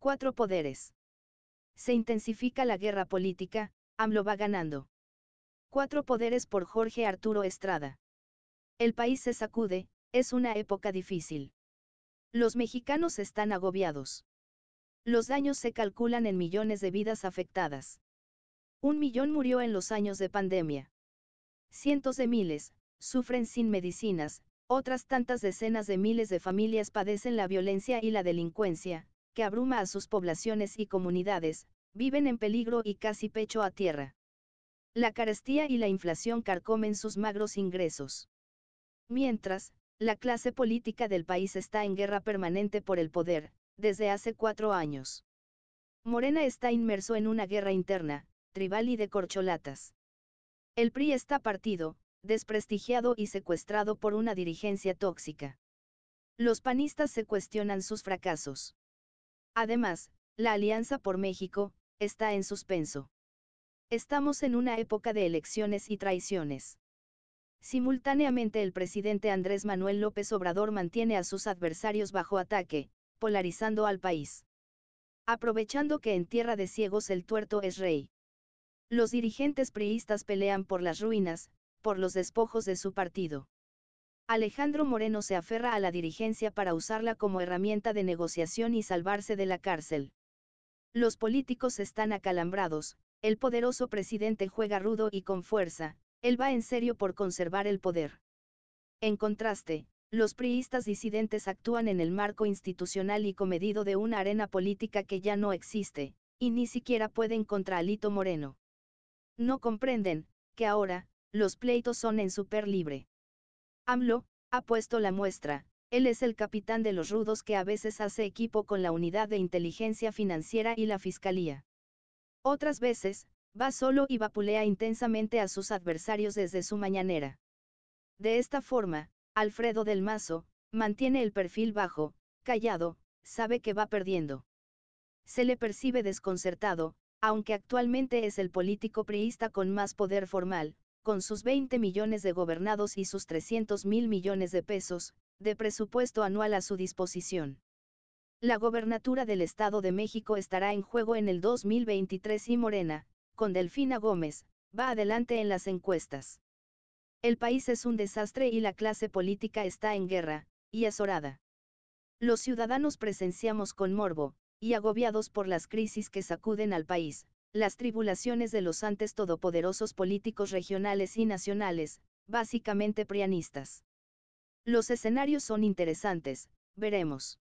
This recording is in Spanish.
Cuatro poderes. Se intensifica la guerra política, AMLO va ganando. Cuatro poderes por Jorge Arturo Estrada. El país se sacude, es una época difícil. Los mexicanos están agobiados. Los daños se calculan en millones de vidas afectadas. Un millón murió en los años de pandemia. Cientos de miles, sufren sin medicinas, otras tantas decenas de miles de familias padecen la violencia y la delincuencia, que abruma a sus poblaciones y comunidades, viven en peligro y casi pecho a tierra. La carestía y la inflación carcomen sus magros ingresos. Mientras, la clase política del país está en guerra permanente por el poder, desde hace cuatro años. Morena está inmerso en una guerra interna, tribal y de corcholatas. El PRI está partido, desprestigiado y secuestrado por una dirigencia tóxica. Los panistas se cuestionan sus fracasos. Además, la Alianza por México, está en suspenso. Estamos en una época de elecciones y traiciones. Simultáneamente el presidente Andrés Manuel López Obrador mantiene a sus adversarios bajo ataque, polarizando al país. Aprovechando que en tierra de ciegos el tuerto es rey. Los dirigentes priistas pelean por las ruinas, por los despojos de su partido. Alejandro Moreno se aferra a la dirigencia para usarla como herramienta de negociación y salvarse de la cárcel. Los políticos están acalambrados, el poderoso presidente juega rudo y con fuerza, él va en serio por conservar el poder. En contraste, los priistas disidentes actúan en el marco institucional y comedido de una arena política que ya no existe, y ni siquiera pueden contra Alito Moreno. No comprenden, que ahora, los pleitos son en super libre. AMLO, ha puesto la muestra, él es el capitán de los rudos que a veces hace equipo con la unidad de inteligencia financiera y la fiscalía. Otras veces, va solo y vapulea intensamente a sus adversarios desde su mañanera. De esta forma, Alfredo del Mazo, mantiene el perfil bajo, callado, sabe que va perdiendo. Se le percibe desconcertado, aunque actualmente es el político priista con más poder formal, con sus 20 millones de gobernados y sus 300 mil millones de pesos, de presupuesto anual a su disposición. La gobernatura del Estado de México estará en juego en el 2023 y Morena, con Delfina Gómez, va adelante en las encuestas. El país es un desastre y la clase política está en guerra, y azorada. Los ciudadanos presenciamos con morbo, y agobiados por las crisis que sacuden al país, las tribulaciones de los antes todopoderosos políticos regionales y nacionales, básicamente prianistas. Los escenarios son interesantes, veremos.